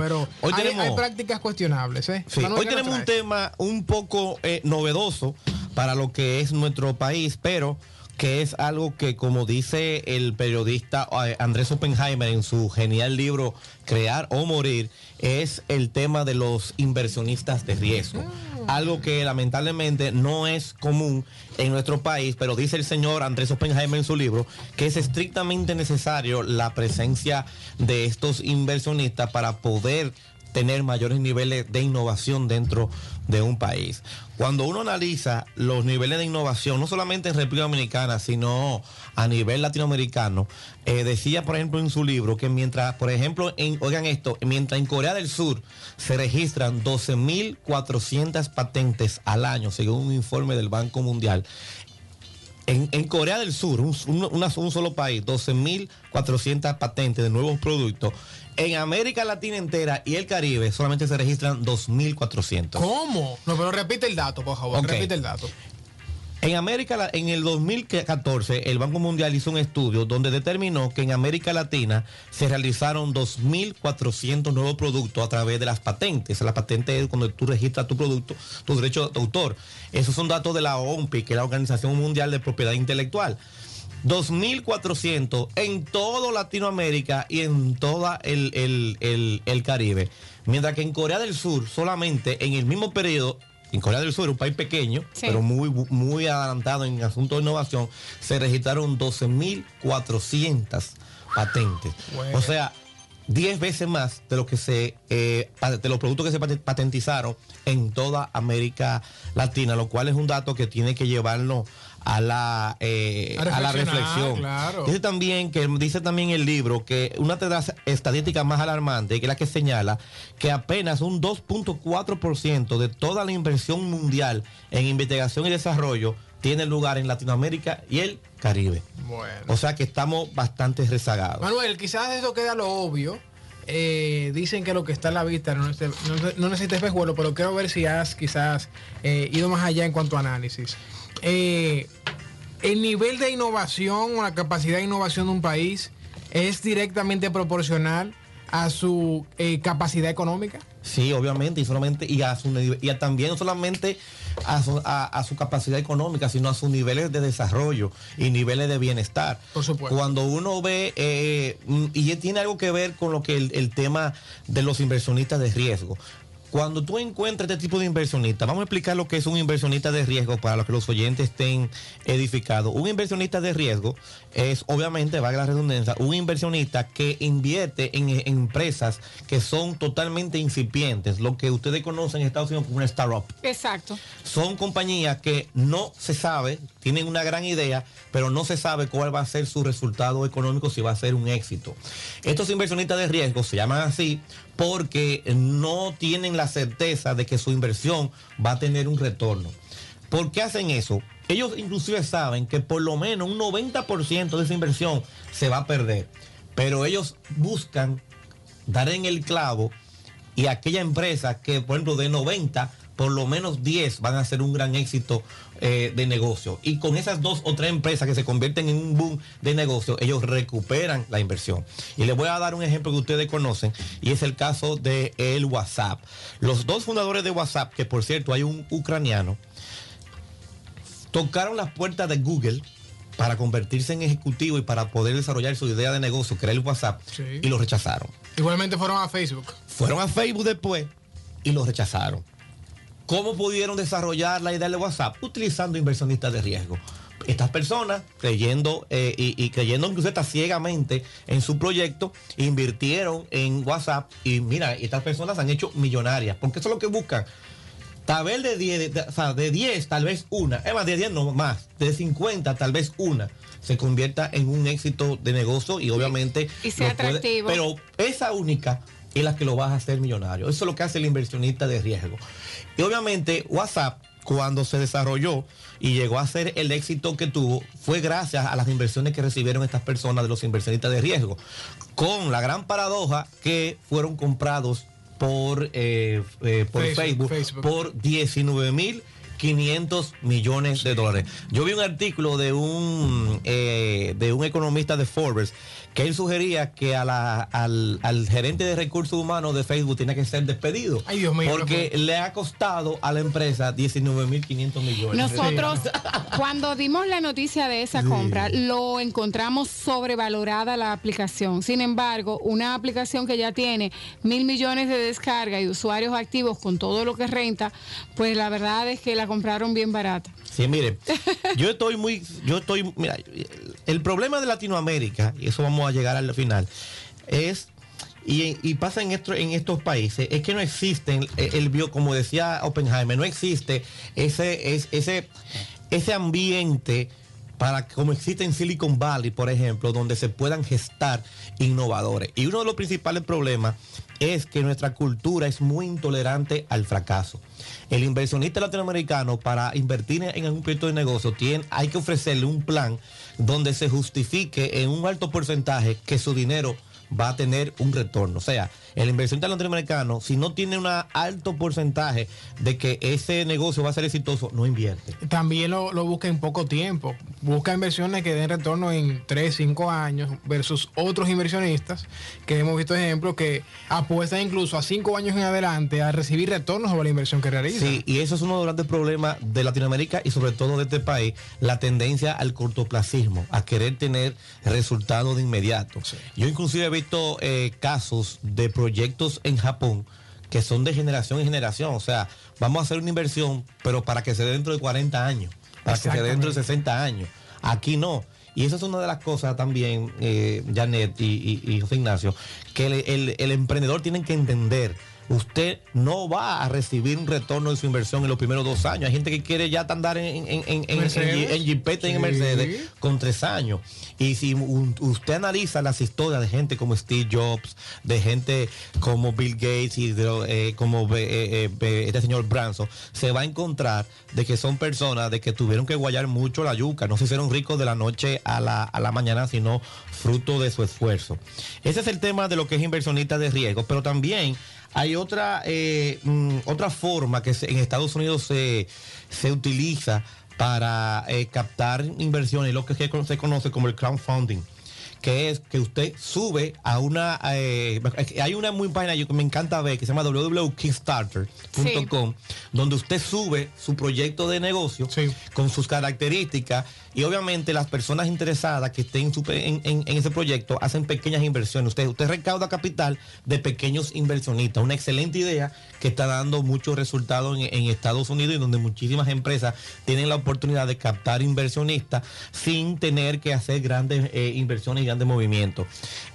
pero Hoy hay, tenemos- hay prácticas cuestionables. ¿eh? Sí, hoy ¿qué nos tenemos un tema un poco eh, novedoso para lo que es nuestro país, pero que es algo que, como dice el periodista eh, Andrés Oppenheimer en su genial libro Crear o Morir, es el tema de los inversionistas de riesgo. Algo que lamentablemente no es común en nuestro país, pero dice el señor Andrés Oppenheimer en su libro que es estrictamente necesario la presencia de estos inversionistas para poder tener mayores niveles de innovación dentro de un país. Cuando uno analiza los niveles de innovación, no solamente en República Dominicana, sino a nivel latinoamericano, eh, decía, por ejemplo, en su libro que mientras, por ejemplo, en, oigan esto, mientras en Corea del Sur se registran 12.400 patentes al año, según un informe del Banco Mundial, en, en Corea del Sur, un, un- una- un solo país, 12.400 patentes de nuevos productos. En América Latina entera y el Caribe solamente se registran 2.400. ¿Cómo? No, pero repite el dato, por favor. Repite el dato. En América, en el 2014, el Banco Mundial hizo un estudio donde determinó que en América Latina se realizaron 2.400 nuevos productos a través de las patentes. La patente es cuando tú registras tu producto, tu derecho de autor. Esos son datos de la OMPI, que es la Organización Mundial de Propiedad Intelectual. 2.400 en todo Latinoamérica y en toda el, el- el- el Caribe. Mientras que en Corea del Sur, solamente en el mismo periodo, en Corea del Sur, un país pequeño, Sí. pero muy, muy adelantado en asuntos de innovación, se registraron 12.400 patentes. Bueno. O sea, 10 veces más de lo que se eh, de los productos que se pate- patentizaron en toda América Latina, lo cual es un dato que tiene que llevarnos a la eh, A a la reflexión. claro. Dice también que dice también el libro que una de las estadísticas más alarmantes, que es la que señala que apenas un 2.4% de toda la inversión mundial en investigación y desarrollo tiene lugar en Latinoamérica y el Caribe. Bueno. O sea que estamos bastante rezagados. Manuel, quizás eso queda lo obvio. Eh, dicen que lo que está a la vista no, necesita- no, no necesita espejuelo, pero quiero ver si has quizás eh, ido más allá en cuanto a análisis. Eh, el nivel de innovación o la capacidad de innovación de un país es directamente proporcional a su eh, capacidad económica. Sí, obviamente, y solamente, y a su y a también no solamente a su, a- a su capacidad económica, sino a sus niveles de desarrollo y niveles de bienestar. Por supuesto. Cuando uno ve, eh, mm, y tiene algo que ver con lo que el, el tema de los inversionistas de riesgo. Cuando tú encuentras este tipo de inversionista, vamos a explicar lo que es un inversionista de riesgo para los que los oyentes estén edificados. Un inversionista de riesgo es, obviamente, valga la redundancia, un inversionista que invierte en, en empresas que son totalmente incipientes, lo que ustedes conocen en Estados Unidos como una startup Exacto. son compañías que no se sabe, tienen una gran idea, pero no se sabe cuál va a ser su resultado económico, si va a ser un éxito. Estos inversionistas de riesgo se llaman así porque no tienen la certeza de que su inversión va a tener un retorno. ¿Por qué hacen eso? Ellos inclusive saben que por lo menos un 90% de esa inversión se va a perder, pero ellos buscan dar en el clavo y aquella empresa que, por ejemplo, de 90, por lo menos 10 van a ser un gran éxito eh, de negocio. Y con esas dos o tres empresas que se convierten en un boom de negocio, ellos recuperan la inversión. Y les voy a dar un ejemplo que ustedes conocen, y es el caso de el WhatsApp. Los dos fundadores de WhatsApp, que por cierto hay un ucraniano, tocaron las puertas de Google para convertirse en ejecutivo y para poder desarrollar su idea de negocio, era el WhatsApp, Sí. y lo rechazaron. Igualmente fueron a Facebook. Fueron a Facebook después y lo rechazaron. ¿Cómo pudieron desarrollar la idea de WhatsApp? Utilizando inversionistas de riesgo. Estas personas, creyendo eh, y, y creyendo incluso ciegamente en su proyecto, invirtieron en WhatsApp y mira, estas personas han hecho millonarias, porque eso es lo que buscan. Tal vez de 10, de- de- o sea, de 10, tal vez una, es más, de 10 no más, de 50, tal vez una, se convierta en un éxito de negocio y obviamente... Y sea puede- atractivo. pero esa única es la que lo vas a hacer millonario. Eso es lo que hace el inversionista de riesgo. Y obviamente WhatsApp, cuando se desarrolló y llegó a ser el éxito que tuvo, fue gracias a las inversiones que recibieron estas personas de los inversionistas de riesgo. Con la gran paradoja que fueron comprados por, eh, eh, por Facebook, Facebook, Facebook. por 19 mil 500 millones de dólares. Yo vi un artículo de un, eh, de un economista de Forbes que él sugería que a la, al, al gerente de recursos humanos de Facebook tenía que ser despedido. Ay, Dios mío, porque le ha costado a la empresa 19.500 millones. Nosotros, cuando dimos la noticia de esa compra, lo encontramos sobrevalorada la aplicación. Sin embargo, una aplicación que ya tiene mil millones de descarga y usuarios activos con todo lo que renta, pues la verdad es que la compraron bien barata. Sí, mire, yo estoy muy, yo estoy, mira, el problema de Latinoamérica, y eso vamos a llegar al final, es y, pasa en, esto, en estos países, es que no existen, el, bio, como decía Oppenheimer, no existe ese, ese, ese ambiente para como existe en Silicon Valley, por ejemplo, donde se puedan gestar innovadores. Y uno de los principales problemas es que nuestra cultura es muy intolerante al fracaso. El inversionista latinoamericano para invertir en algún proyecto de negocio tiene, hay que ofrecerle un plan donde se justifique en un alto porcentaje que su dinero va a tener un retorno. O sea, el inversionista latinoamericano, si no tiene un alto porcentaje de que ese negocio va a ser exitoso, no invierte. También lo, busca en poco tiempo. Busca inversiones que den retorno en 3, 5 años versus otros inversionistas que hemos visto ejemplos que apuestan incluso a 5 años en adelante a recibir retornos sobre la inversión que realizan. Sí, y eso es uno de los grandes problemas de Latinoamérica y sobre todo de este país, la tendencia al cortoplacismo, a querer tener resultados de inmediato. Yo inclusive he visto eh, casos de proyectos en Japón que son de generación en generación. O sea, vamos a hacer una inversión, pero para que se dé dentro de 40 años, para que se dé dentro de 60 años. Aquí no. Y eso es una de las cosas también, eh, Janet y, y, José Ignacio, que el, el emprendedor tiene que entender usted no va a recibir un retorno de su inversión en los primeros dos años. Hay gente que quiere ya andar en, en, en, en, en Mercedes con tres años. Y si usted analiza las historias de gente como Steve Jobs, de gente como Bill Gates y eh, como eh, eh, este señor Branson, se va a encontrar de que son personas de que tuvieron que guayar mucho la yuca. No se hicieron ricos de la noche a la, a la mañana, sino fruto de su esfuerzo. Ese es el tema de lo que es inversionista de riesgo, pero también hay otra, eh, mm, otra forma que en Estados Unidos se, se utiliza para eh, captar inversiones, lo que se conoce como el crowdfunding que es que usted sube a una eh, hay una muy página que me encanta ver que se llama www.kickstarter.com donde usted sube su proyecto de negocio con sus características y obviamente las personas interesadas que estén en, ese proyecto hacen pequeñas inversiones. Usted, usted recauda capital de pequeños inversionistas. Una excelente idea que está dando muchos resultados en, Estados Unidos y donde muchísimas empresas tienen la oportunidad de captar inversionistas sin tener que hacer grandes eh, inversiones y grandes movimientos.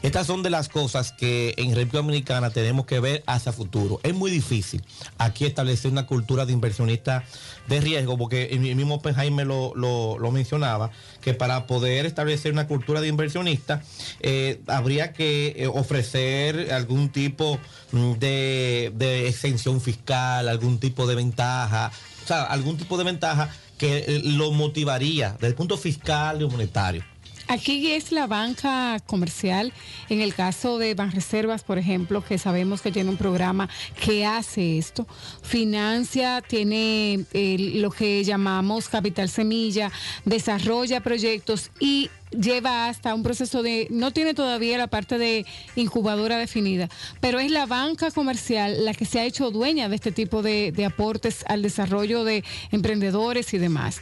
Estas son de las cosas que en República Dominicana tenemos que ver hacia futuro. Es muy difícil aquí establecer una cultura de inversionista de riesgo, porque el mismo Jaime lo, lo, lo mencionaba, que para poder establecer una cultura de inversionista eh, habría que eh, ofrecer algún tipo mm, de, de exención fiscal, algún tipo de ventaja, o sea, algún tipo de ventaja que eh, lo motivaría desde el punto fiscal y monetario. Aquí es la banca comercial. En el caso de Banreservas, por ejemplo, que sabemos que tiene un programa que hace esto, financia, tiene lo que llamamos capital semilla, desarrolla proyectos y lleva hasta un proceso de, no tiene todavía la parte de incubadora definida, pero es la banca comercial la que se ha hecho dueña de este tipo de, de aportes al desarrollo de emprendedores y demás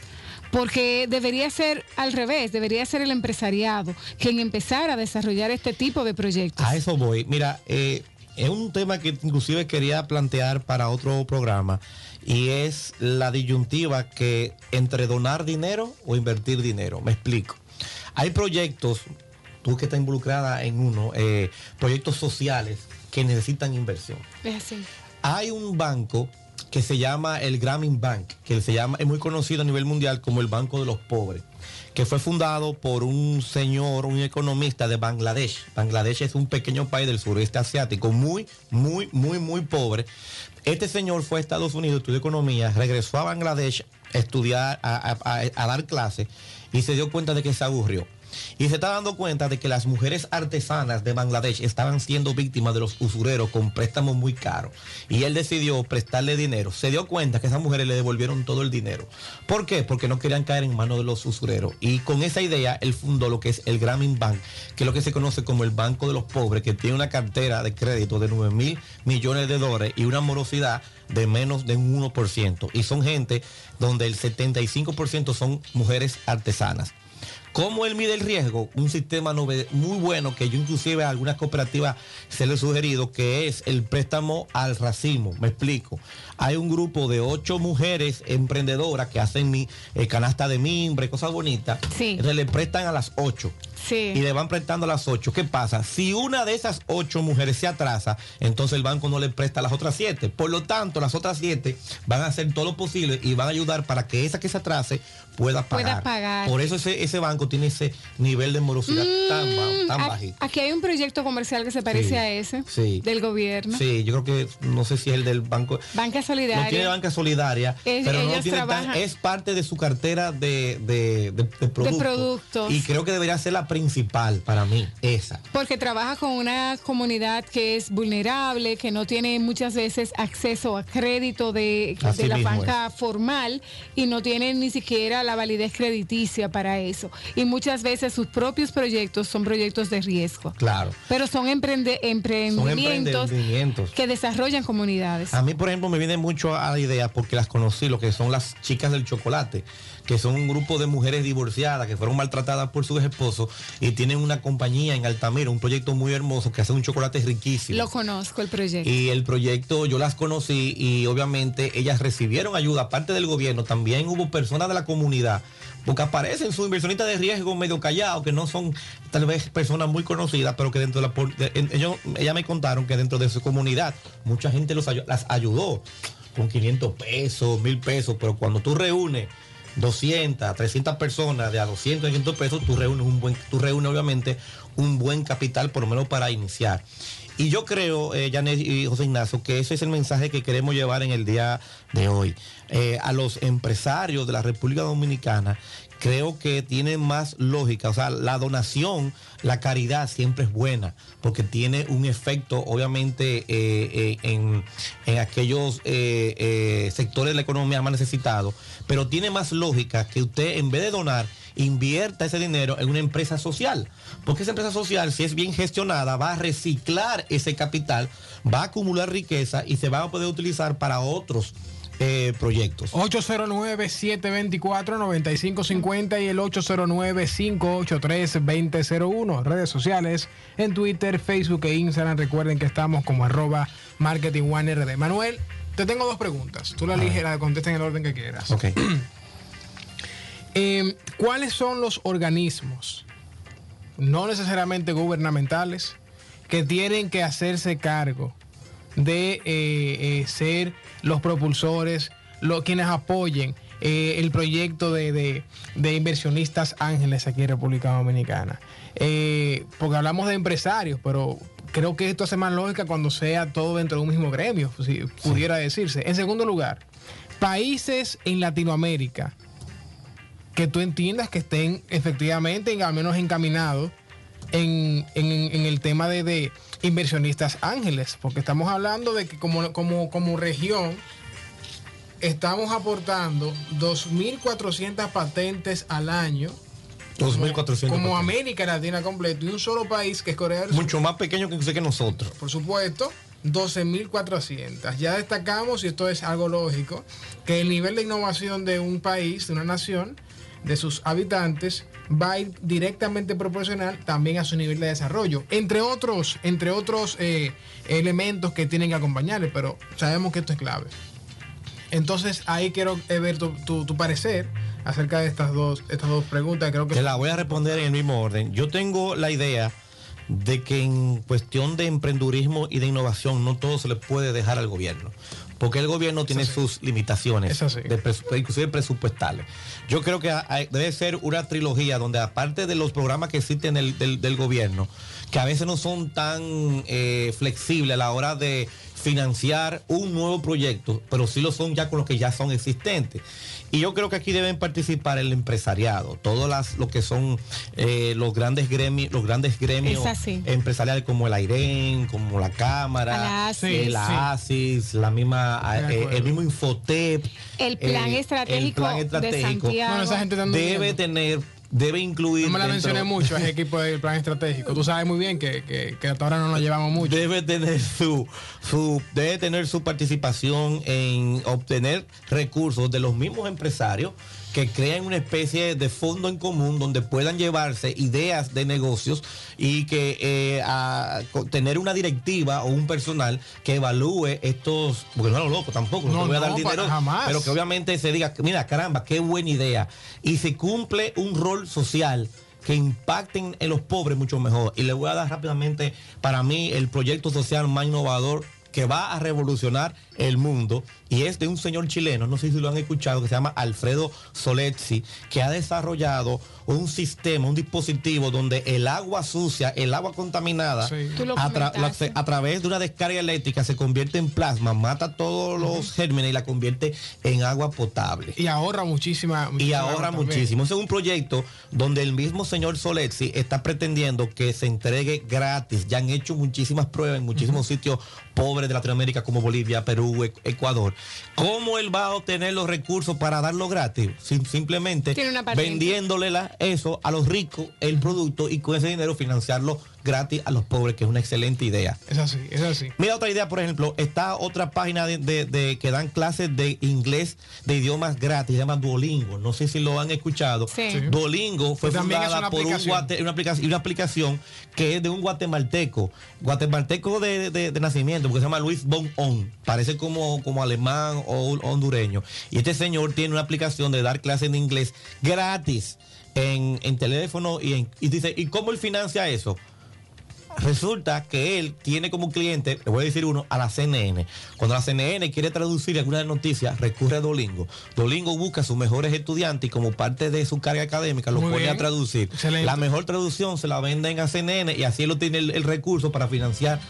porque debería ser al revés, debería ser el empresariado quien empezara a desarrollar este tipo de proyectos. A eso voy. Mira, eh, es un tema que inclusive quería plantear para otro programa y es la disyuntiva que entre donar dinero o invertir dinero. Me explico. Hay proyectos, tú que estás involucrada en uno, eh, proyectos sociales que necesitan inversión. Es así. Hay un banco que se llama el Grameen Bank, que se llama, es muy conocido a nivel mundial como el Banco de los Pobres, que fue fundado por un señor, un economista de Bangladesh. Bangladesh es un pequeño país del sureste asiático, muy, muy, muy, muy pobre. Este señor fue a Estados Unidos, estudió economía, regresó a Bangladesh a estudiar, a, dar clases y se dio cuenta de que se aburrió. Y se está dando cuenta de que las mujeres artesanas de Bangladesh estaban siendo víctimas de los usureros con préstamos muy caros. Y él decidió prestarle dinero. Se dio cuenta que esas mujeres le devolvieron todo el dinero. ¿Por qué? Porque no querían caer en manos de los usureros. Y con esa idea, él fundó lo que es el Grameen Bank, que es lo que se conoce como el Banco de los Pobres, que tiene una cartera de crédito de 9 mil millones de dólares y una morosidad de menos de un 1%. Y son gente donde el 75% son mujeres artesanas. ¿Cómo él mide el riesgo? Un sistema muy bueno que yo inclusive a algunas cooperativas se le he sugerido que es el préstamo al racimo. Me explico. Hay un grupo de ocho mujeres emprendedoras que hacen mi eh, canasta de mimbre, cosas bonitas. Sí. le prestan a las ocho. Y le van prestando a las ocho. ¿Qué pasa? Si una de esas ocho mujeres se atrasa, entonces el banco no le presta a las otras siete. Por lo tanto, las otras siete van a hacer todo lo posible y van a ayudar para que esa que se atrase pueda pagar. Por eso ese, banco tiene ese nivel de morosidad tan, tan bajito. Aquí hay un proyecto comercial que se parece a ese del gobierno. Sí, yo creo que no sé si es el del banco. Banca Solidaria. No tiene banca solidaria, pero no tiene es parte de su cartera de, de, de, productos. Y creo que debería ser la principal para mí, esa. Porque trabaja con una comunidad que es vulnerable, que no tiene muchas veces acceso a crédito de, la banca formal y no tiene ni siquiera la validez crediticia para eso. Y muchas veces sus propios proyectos son proyectos de riesgo. Claro. Pero son, emprende, emprendimientos, que desarrollan comunidades. A mí, por ejemplo, me viene mucho a la idea porque las conocí, lo que son las chicas del chocolate, que son un grupo de mujeres divorciadas que fueron maltratadas por sus esposos y tienen una compañía en Altamira, un proyecto muy hermoso que hace un chocolate riquísimo. Lo conozco el proyecto. Y el proyecto yo las conocí y obviamente ellas recibieron ayuda, aparte del gobierno, también hubo personas de la comunidad porque aparecen sus inversionistas de riesgo medio callados, que no son tal vez personas muy conocidas, pero que dentro de la... ellos, ellas me contaron que dentro de su comunidad mucha gente los, las ayudó con 500 pesos, 1000 pesos, pero cuando tú reúnes 200, 300 personas de a 200, 500 pesos, tú reúnes un buen, tú reúnes obviamente un buen capital por lo menos para iniciar. Y yo creo, eh, Janet y José Ignacio, que ese es el mensaje que queremos llevar en el día de hoy. Eh, a los empresarios de la República Dominicana, creo que tiene más lógica. O sea, la donación, la caridad siempre es buena, porque tiene un efecto, obviamente, eh, eh, en, en, aquellos sectores de la economía más necesitados, pero tiene más lógica que usted, en vez de donar, invierta ese dinero en una empresa social. Porque esa empresa social, si es bien gestionada, va a reciclar ese capital, va a acumular riqueza y se va a poder utilizar para otros eh, proyectos. 809-724-9550 y el 809-583-2001. Redes sociales en Twitter, Facebook e Instagram. Recuerden que estamos como arroba marketing one RD. Manuel, te tengo dos preguntas. Tú la eliges, la contestas en el orden que quieras. Ok. Em, ¿Cuáles son los organismos, no necesariamente gubernamentales, que tienen que hacerse cargo de eh, eh, ser los propulsores, los, quienes apoyen eh, el proyecto de, inversionistas ángeles aquí en República Dominicana? porque hablamos de empresarios, pero creo que esto hace más lógica cuando sea todo dentro de un mismo gremio, si pudiera decirse. En segundo lugar, países en Latinoamérica que tú entiendas que estén efectivamente, al menos encaminados en, el tema de, inversionistas ángeles, porque estamos hablando de que como, como, como región estamos aportando 2.400 patentes al año. 2.400. Como, América Latina completo y un solo país que es Corea del Sur. Mucho más pequeño que, que nosotros. Por supuesto. 12.400. Ya destacamos, y esto es algo lógico, que el nivel de innovación de un país, de una nación, de sus habitantes va a ir directamente proporcional también a su nivel de desarrollo, entre otros, entre otros eh, elementos que tienen que acompañarle, pero sabemos que esto es clave. Entonces ahí quiero eh, ver tu, parecer acerca de estas dos, estas dos preguntas. Creo que Te la voy a responder en el mismo orden. Yo tengo la idea de que en cuestión de emprendurismo y de innovación no todo se le puede dejar al gobierno porque el gobierno tiene sus limitaciones, inclusive presupuestales. Yo creo que debe ser una trilogía donde aparte de los programas que existen del, del, gobierno, que a veces no son tan eh, flexibles a la hora de financiar un nuevo proyecto, pero sí lo son ya con los que ya son existentes. Y yo creo que aquí deben participar el empresariado, todos las, lo que son eh, los grandes gremios, los grandes gremios empresariales como el AIREN, como la Cámara, la ASIS, la, ASIS, la misma, eh, el mismo Infotep. El plan estratégico, de Santiago. debe tener debe incluir. No me la mencioné mucho, ese equipo del plan estratégico. Tú sabes muy bien que, hasta ahora no nos llevamos mucho. Debe tener su, su, debe tener su participación en obtener recursos de los mismos empresarios que creen una especie de fondo en común donde puedan llevarse ideas de negocios y que eh, tener una directiva o un personal que evalúe estos, porque no es lo loco tampoco, no, voy a dar dinero, pero que obviamente se diga, mira, caramba, qué buena idea. Y se cumple un rol social que impacten en los pobres mucho mejor. Y le voy a dar rápidamente, para mí, el proyecto social más innovador que va a revolucionar el mundo y es de un señor chileno, no sé si lo han escuchado, que se llama Alfredo Soletzi, que ha desarrollado un sistema, un dispositivo donde el agua sucia, el agua contaminada, a, través de una descarga eléctrica se convierte en plasma, mata todos los gérmenes y la convierte en agua potable. Y ahorra muchísima. y ahorra muchísimo. es un proyecto donde el mismo señor Soletzi está pretendiendo que se entregue gratis. Ya han hecho muchísimas pruebas en muchísimos sitios pobres de Latinoamérica como Bolivia, Perú, Ecuador. ¿Cómo él va a obtener los recursos para darlo gratis? simplemente vendiéndole eso a los ricos, el producto, y con ese dinero financiarlo gratis a los pobres, que es una excelente idea. Es así, es así. Mira otra idea, por ejemplo, está otra página de, que dan clases de inglés de idiomas gratis, se llama Duolingo. No sé si lo han escuchado. Duolingo fue fundada por una, aplicación, una aplicación que es de un guatemalteco, guatemalteco de, nacimiento, porque se llama Luis Bon On. Parece como, como alemán o hondureño. Y este señor tiene una aplicación de dar clases de inglés gratis en, teléfono y, y dice, ¿y cómo él financia eso? Resulta que él tiene como cliente, le voy a decir uno, a la CNN. Cuando la CNN quiere traducir alguna noticias, recurre a Dolingo. Dolingo busca a sus mejores estudiantes y como parte de su carga académica lo pone a traducir. La mejor traducción se la venden a CNN y así él tiene el recurso para financiar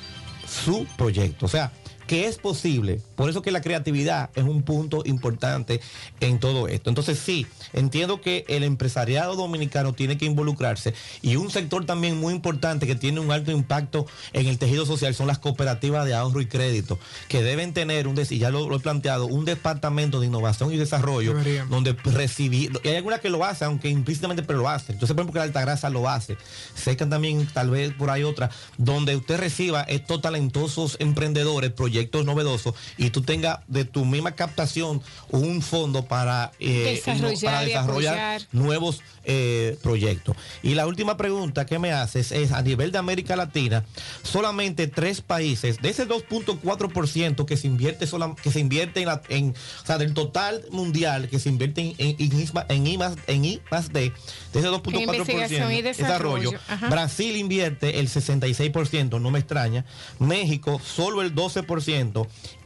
su proyecto. O sea, que es posible. Por eso que la creatividad es un punto importante en todo esto. Entonces sí, entiendo que el empresariado dominicano tiene que involucrarse y un sector también muy importante que tiene un alto impacto en el tejido social son las cooperativas de ahorro y crédito, que deben tener, un y ya lo, he planteado, un departamento de innovación y desarrollo donde recibir, y hay algunas que lo hacen, aunque implícitamente pero lo hacen. Entonces, por ejemplo, que la Altagracia lo hace. Que también tal vez por ahí otra, donde usted reciba estos talentosos emprendedores, proyectos novedosos y tú tengas de tu misma captación un fondo para, eh, desarrollar, nuevos eh, proyectos. Y la última pregunta que me haces es, a nivel de América Latina, solamente tres países, de ese 2.4% que se invierte que se invierte en, la, en, o sea, del total mundial que se invierte en, en, en, I, más, en I más D, de ese 2.4% y desarrollo, Brasil invierte el 66%, no me extraña, México solo el 12%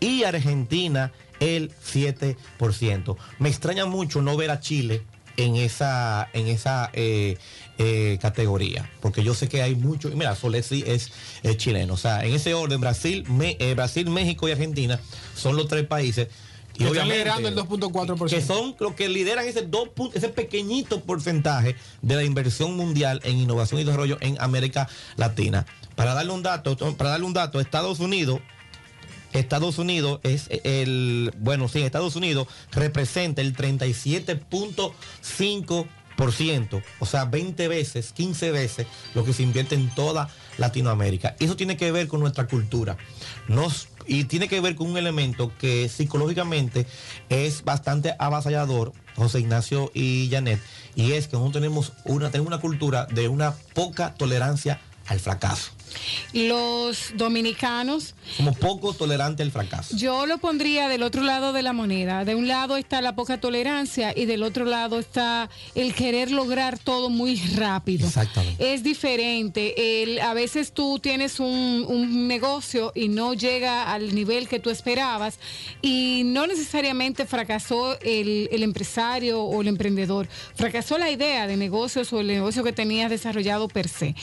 y Argentina el 7%. Me extraña mucho no ver a Chile en esa, en esa eh, eh, categoría, porque yo sé que hay mucho, mira, Solesi es, chileno, o sea, en ese orden, Brasil, eh, Brasil, México y Argentina son los tres países. Y están liderando el 2.4%. Que son los que lideran ese, 2, ese pequeñito porcentaje de la inversión mundial en innovación y desarrollo en América Latina. Para darle un dato, para darle un dato, Estados Unidos Estados Unidos es el, bueno, sí, Estados Unidos representa el 37.5%, o sea, 20 veces, 15 veces lo que se invierte en toda Latinoamérica. Eso tiene que ver con nuestra cultura. Y tiene que ver con un elemento que psicológicamente es bastante avasallador, José Ignacio y Janet, y es que nosotros tenemos una, tenemos una cultura de una poca tolerancia al fracaso. Los dominicanos... Somos poco tolerantes al fracaso. Yo lo pondría del otro lado de la moneda. De un lado está la poca tolerancia y del otro lado está el querer lograr todo muy rápido. Exactamente. Es diferente. El, a veces tú tienes un, negocio y no llega al nivel que tú esperabas y no necesariamente fracasó el, el empresario o el emprendedor. Fracasó la idea de negocios o el negocio que tenías desarrollado per se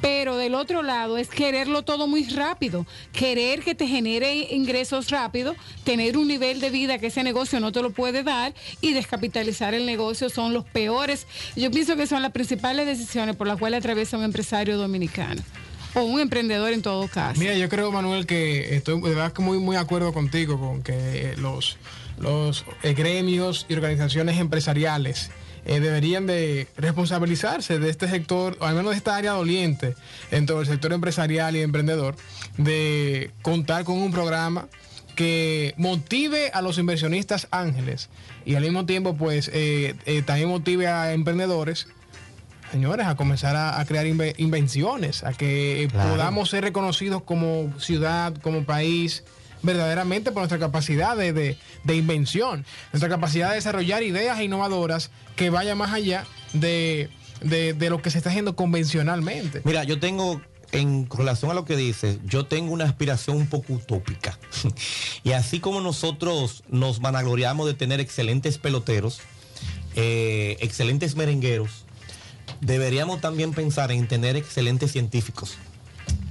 pero del otro lado es quererlo todo muy rápido, querer que te genere ingresos rápido, tener un nivel de vida que ese negocio no te lo puede dar y descapitalizar el negocio son los peores. Yo pienso que son las principales decisiones por las cuales atraviesa un empresario dominicano o un emprendedor en todo caso. Mira, yo creo, Manuel, que estoy de verdad muy, muy de acuerdo contigo con que los, los eh, gremios y organizaciones empresariales eh, deberían de responsabilizarse de este sector, o al menos de esta área doliente en todo el sector empresarial y emprendedor, de contar con un programa que motive a los inversionistas ángeles y al mismo tiempo pues eh, eh, también motive a emprendedores señores, a comenzar a, crear invenciones, a que podamos ser reconocidos como ciudad, como país, verdaderamente por nuestra capacidad de, invención, nuestra capacidad de desarrollar ideas innovadoras que vayan más allá de, lo que se está haciendo convencionalmente. Mira, yo tengo en relación a lo que dices, yo tengo una aspiración un poco utópica. y así como nosotros nos vanagloriamos de tener excelentes peloteros, eh, excelentes merengueros, deberíamos también pensar en tener excelentes científicos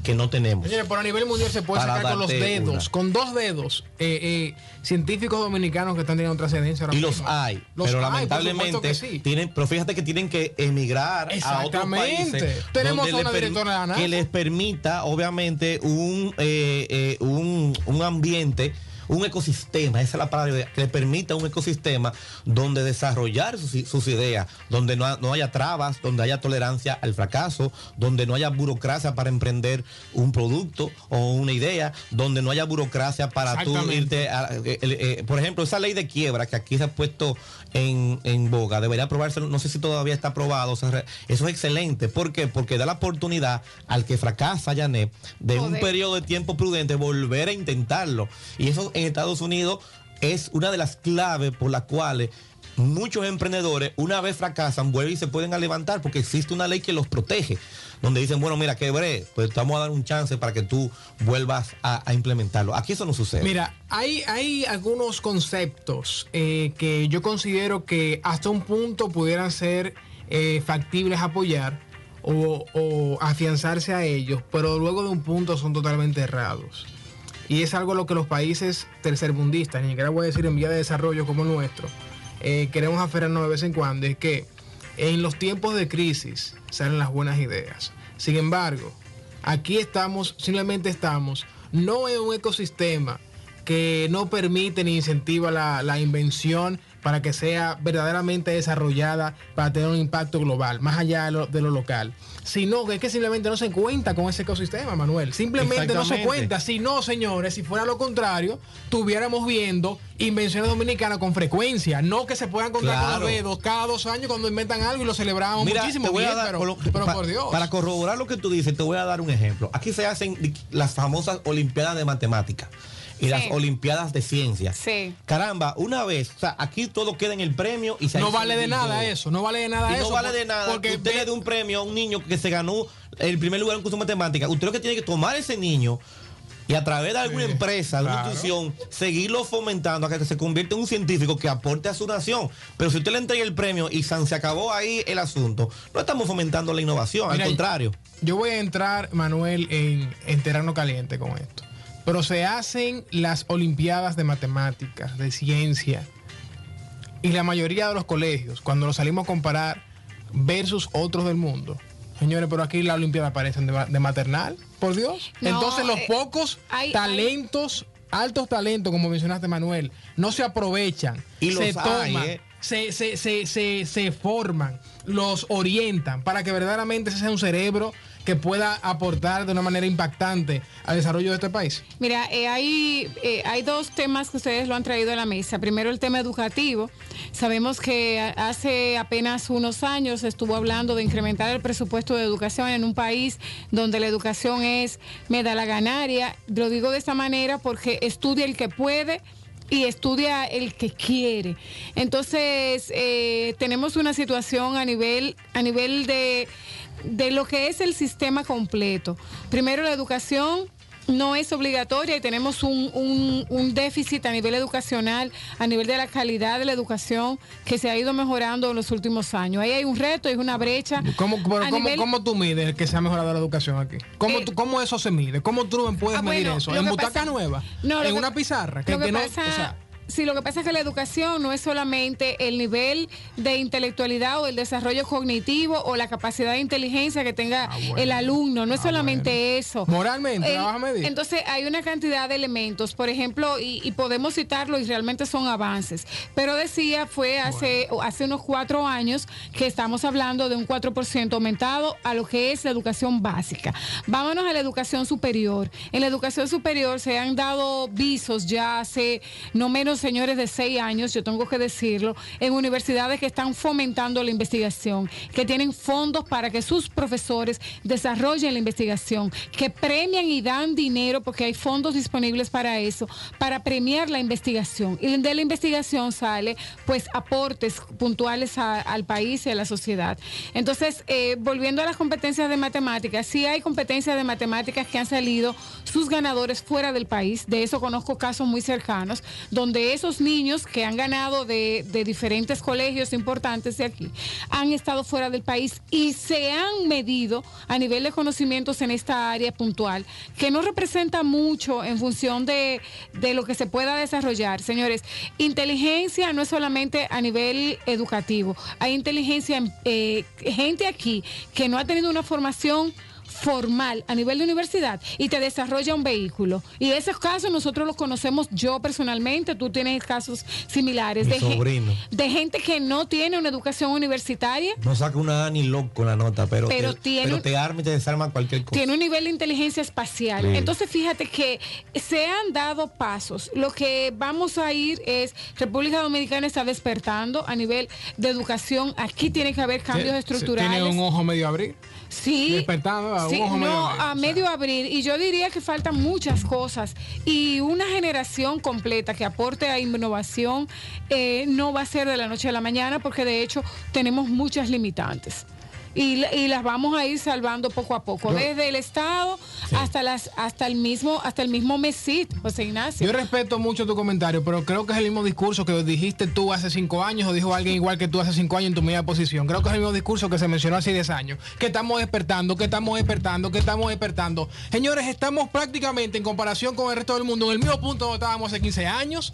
que no tenemos. Señores, por a nivel mundial se puede sacar con los dedos, con dos dedos, eh, eh, científicos dominicanos que están teniendo trascendencia. Y los hay, pero lamentablemente tienen, pero fíjate que tienen que emigrar a otros países. Tenemos una directora que les permita, obviamente, un, eh, un, un ambiente un ecosistema, esa es la palabra, que le permita un ecosistema donde desarrollar sus, ideas, donde no, no, haya trabas, donde haya tolerancia al fracaso, donde no haya burocracia para emprender un producto o una idea, donde no haya burocracia para tú irte a, eh, eh, por ejemplo, esa ley de quiebra que aquí se ha puesto en, en boga, debería aprobarse, no sé si todavía está aprobado, eso es excelente, ¿por qué? Porque da la oportunidad al que fracasa, Janet, de un periodo de tiempo prudente volver a intentarlo. Y eso en Estados Unidos es una de las claves por las cuales muchos emprendedores, una vez fracasan, vuelven y se pueden levantar porque existe una ley que los protege, donde dicen, bueno, mira, quebré, pues te vamos a dar un chance para que tú vuelvas a, implementarlo. Aquí eso no sucede. Mira, hay, hay algunos conceptos eh, que yo considero que hasta un punto pudieran ser eh, factibles apoyar o, o afianzarse a ellos, pero luego de un punto son totalmente errados. Y es algo lo que los países tercermundistas, ni siquiera voy a decir en vía de desarrollo como el nuestro, eh, queremos aferrarnos de vez en cuando, es que en los tiempos de crisis salen las buenas ideas. Sin embargo, aquí estamos, simplemente estamos, no en un ecosistema que no permite ni incentiva la, la invención para que sea verdaderamente desarrollada para tener un impacto global, más allá de lo, local. Sino que es que simplemente no se cuenta con ese ecosistema, Manuel. Simplemente no se cuenta. Si no, señores, si fuera lo contrario, tuviéramos viendo invenciones dominicanas con frecuencia. No que se puedan contar con los dedos cada dos años cuando inventan algo y lo celebramos muchísimo. pero, por Dios. Para corroborar lo que tú dices, te voy a dar un ejemplo. Aquí se hacen las famosas Olimpiadas de Matemáticas y las Olimpiadas de Ciencia. Sí. Caramba, una vez, o sea, aquí todo queda en el premio y se No vale de nada eso, no vale de nada eso. No vale de nada porque usted le dé un premio a un niño que se ganó el primer lugar en un curso de matemática. Usted lo que tiene que tomar ese niño y a través de alguna empresa, de una institución, seguirlo fomentando a que se convierta en un científico que aporte a su nación. Pero si usted le entrega el premio y se acabó ahí el asunto, no estamos fomentando la innovación, al contrario. Yo voy a entrar, Manuel, en, en terreno caliente con esto. Pero se hacen las Olimpiadas de Matemáticas, de Ciencia. Y la mayoría de los colegios, cuando los salimos a comparar versus otros del mundo, señores, pero aquí las Olimpiadas parecen de, maternal, por Dios. Entonces los eh, pocos talentos, altos talentos, como mencionaste Manuel, no se aprovechan, y se toman, ¿eh? se, se, se, se forman, los orientan para que verdaderamente ese sea un cerebro que pueda aportar de una manera impactante al desarrollo de este país? Mira, eh, hay, eh, hay dos temas que ustedes lo han traído a la mesa. Primero el tema educativo. Sabemos que hace apenas unos años estuvo hablando de incrementar el presupuesto de educación en un país donde la educación es medala ganaria. Lo digo de esta manera porque estudia el que puede y estudia el que quiere. Entonces, eh, tenemos una situación a nivel, a nivel de de lo que es el sistema completo. Primero la educación no es obligatoria y tenemos un, un, un, déficit a nivel educacional, a nivel de la calidad de la educación que se ha ido mejorando en los últimos años. Ahí hay un reto, hay una brecha. ¿Cómo, pero cómo, nivel... ¿cómo, tú mides que se ha mejorado la educación aquí? ¿Cómo, eh, tú, cómo eso se mide? ¿Cómo tú puedes ah, medir bueno, eso? ¿En butaca pasa, nueva? No, ¿En una pizarra? Que, que, que no, pasa, o sea, Sí, lo que pasa es que la educación no es solamente el nivel de intelectualidad o el desarrollo cognitivo o la capacidad de inteligencia que tenga ah, bueno. el alumno, no es ah, solamente bueno. eso. Moralmente, vas a medir. Entonces hay una cantidad de elementos, por ejemplo, y, y podemos citarlo y realmente son avances, pero decía fue hace, bueno. hace unos cuatro años que estamos hablando de un 4% aumentado a lo que es la educación básica. Vámonos a la educación superior. En la educación superior se han dado visos ya hace no menos señores de seis años, yo tengo que decirlo, en universidades que están fomentando la investigación, que tienen fondos para que sus profesores desarrollen la investigación, que premian y dan dinero porque hay fondos disponibles para eso, para premiar la investigación. Y de la investigación sale pues aportes puntuales al país y a la sociedad. Entonces, eh, volviendo a las competencias de matemáticas, sí hay competencias de matemáticas que han salido sus ganadores fuera del país, de eso conozco casos muy cercanos, donde esos niños que han ganado de, de, diferentes colegios importantes de aquí han estado fuera del país y se han medido a nivel de conocimientos en esta área puntual, que no representa mucho en función de, de lo que se pueda desarrollar. Señores, inteligencia no es solamente a nivel educativo, hay inteligencia, eh, gente aquí que no ha tenido una formación formal a nivel de universidad y te desarrolla un vehículo. Y esos casos nosotros los conocemos yo personalmente, tú tienes casos similares de, sobrino. de gente que no tiene una educación universitaria. No saca una ni loco la nota, pero, pero, te, tiene, pero te arma y te desarma cualquier cosa. Tiene un nivel de inteligencia espacial. Sí. Entonces fíjate que se han dado pasos. Lo que vamos a ir es, República Dominicana está despertando a nivel de educación. Aquí tiene que haber cambios ¿Tiene, estructurales. ¿Tiene un ojo medio abrir? Sí. Despertando sí, no, medio a medio abril. Y yo diría que faltan muchas cosas. Y una generación completa que aporte a innovación eh, no va a ser de la noche a la mañana, porque de hecho tenemos muchas limitantes y, y, las vamos a ir salvando poco a poco, yo, desde el Estado sí. hasta las hasta el mismo hasta el mismo MESIT, José Ignacio. Yo respeto mucho tu comentario, pero creo que es el mismo discurso que dijiste tú hace cinco años o dijo alguien igual que tú hace cinco años en tu misma posición. Creo que es el mismo discurso que se mencionó hace 10 años, que estamos despertando, que estamos despertando, que estamos despertando. Señores, estamos prácticamente en comparación con el resto del mundo en el mismo punto donde estábamos hace 15 años.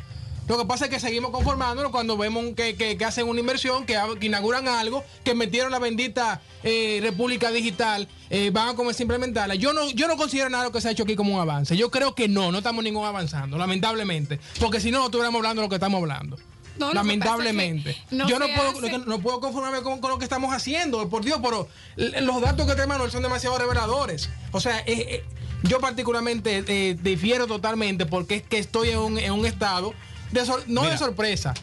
Lo que pasa es que seguimos conformándonos cuando vemos que, que, que hacen una inversión, que, que, inauguran algo, que metieron la bendita eh, República Digital, eh, van a comenzar a implementarla. Yo no, yo no considero nada lo que se ha hecho aquí como un avance. Yo creo que no, no estamos ningún avanzando, lamentablemente. Porque si no, no estuviéramos hablando de lo que estamos hablando. No, lamentablemente. No yo no puedo, no puedo conformarme con, con, lo que estamos haciendo, por Dios, pero los datos que trae Manuel son demasiado reveladores. O sea, eh, yo particularmente eh, difiero totalmente porque es que estoy en un, en un estado de sor, no Mira. de sorpresa.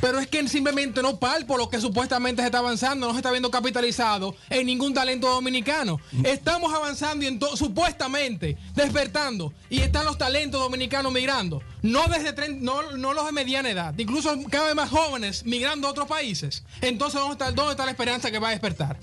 Pero es que simplemente no palpo lo que supuestamente se está avanzando, no se está viendo capitalizado en ningún talento dominicano. Estamos avanzando y supuestamente despertando y están los talentos dominicanos migrando. No desde no, no los de mediana edad, incluso cada vez más jóvenes migrando a otros países. Entonces, ¿dónde está, dónde está la esperanza que va a despertar?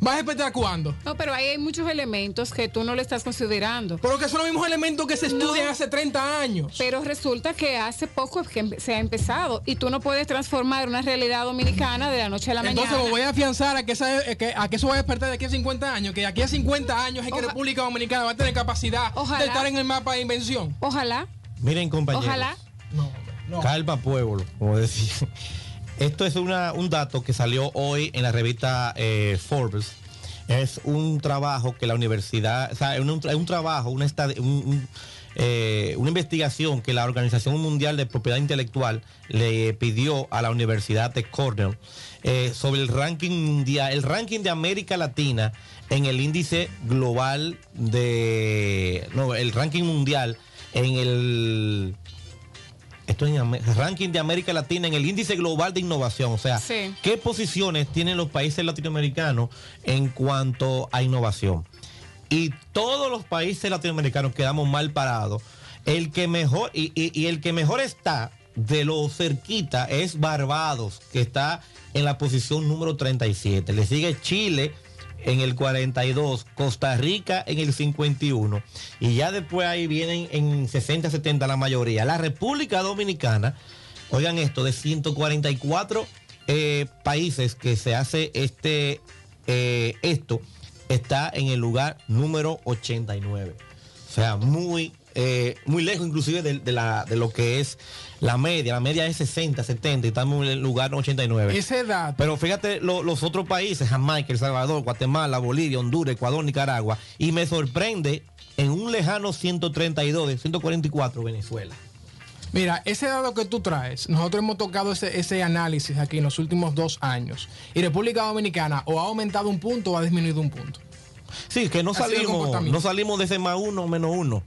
¿Vas a despertar cuándo? No, pero ahí hay muchos elementos que tú no le estás considerando. Pero que son los mismos elementos que se estudian no, hace 30 años. Pero resulta que hace poco que se ha empezado y tú no puedes transformar una realidad dominicana de la noche a la Entonces, mañana. Entonces, voy a afianzar a que, esa, que, a que eso va a despertar de aquí a 50 años, que aquí a 50 años es que Oja República Dominicana va a tener capacidad Ojalá. de estar en el mapa de invención. Ojalá. Miren, compañeros. Ojalá. No, no. Calma, pueblo, como decía. Esto es un dato que salió hoy en la revista eh, Forbes. Es un trabajo que la universidad, o sea, es un, trabajo, una, un, un, eh, una investigación que la Organización Mundial de Propiedad Intelectual le pidió a la Universidad de Cornell eh, sobre el ranking mundial, el ranking de América Latina en el índice global de, no, el ranking mundial en el esto en el ranking de América Latina en el índice global de innovación. O sea, sí. ¿qué posiciones tienen los países latinoamericanos en cuanto a innovación? Y todos los países latinoamericanos quedamos mal parados. El que mejor, y, y, y el que mejor está de lo cerquita es Barbados, que está en la posición número 37. Le sigue Chile en el 42, Costa Rica en el 51 y ya después ahí vienen en 60, 70 la mayoría. La República Dominicana, oigan esto, de 144 eh, países que se hace este eh, esto, está en el lugar número 89. O sea, muy eh, muy lejos inclusive de, la, de lo que es la media. La media es 60, 70 y estamos en el lugar 89. Esa edad. Pero fíjate los otros países, Jamaica, El Salvador, Guatemala, Bolivia, Honduras, Ecuador, Nicaragua. Y me sorprende en un lejano 132 de 144 Venezuela. Mira, ese dado que tú traes, nosotros hemos tocado ese, ese, análisis aquí en los últimos dos años. Y República Dominicana o ha aumentado un punto o ha disminuido un punto. Sí, que no salimos, no salimos de ese más uno menos uno.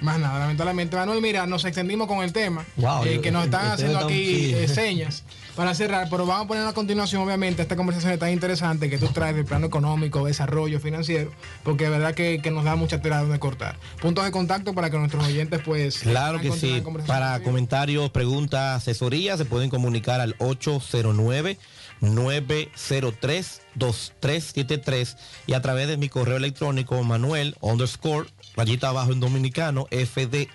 Más nada, lamentablemente. Manuel, mira, nos extendimos con el tema, eh, que nos están haciendo aquí eh, señas para cerrar, pero vamos a poner a continuación, obviamente, esta conversación tan interesante que tú traes del plano económico, desarrollo financiero, porque de verdad que, nos da mucha tela donde cortar. Puntos de contacto para que nuestros oyentes, pues. Claro que sí. Para comentarios, preguntas, asesorías, se pueden comunicar al 809. 903-2373 y a través de mi correo electrónico manuel underscore rayita abajo en dominicano, fdez,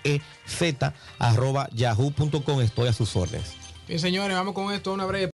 arroba yahoo.com. Estoy a sus órdenes. Bien, señores, vamos con esto, una breve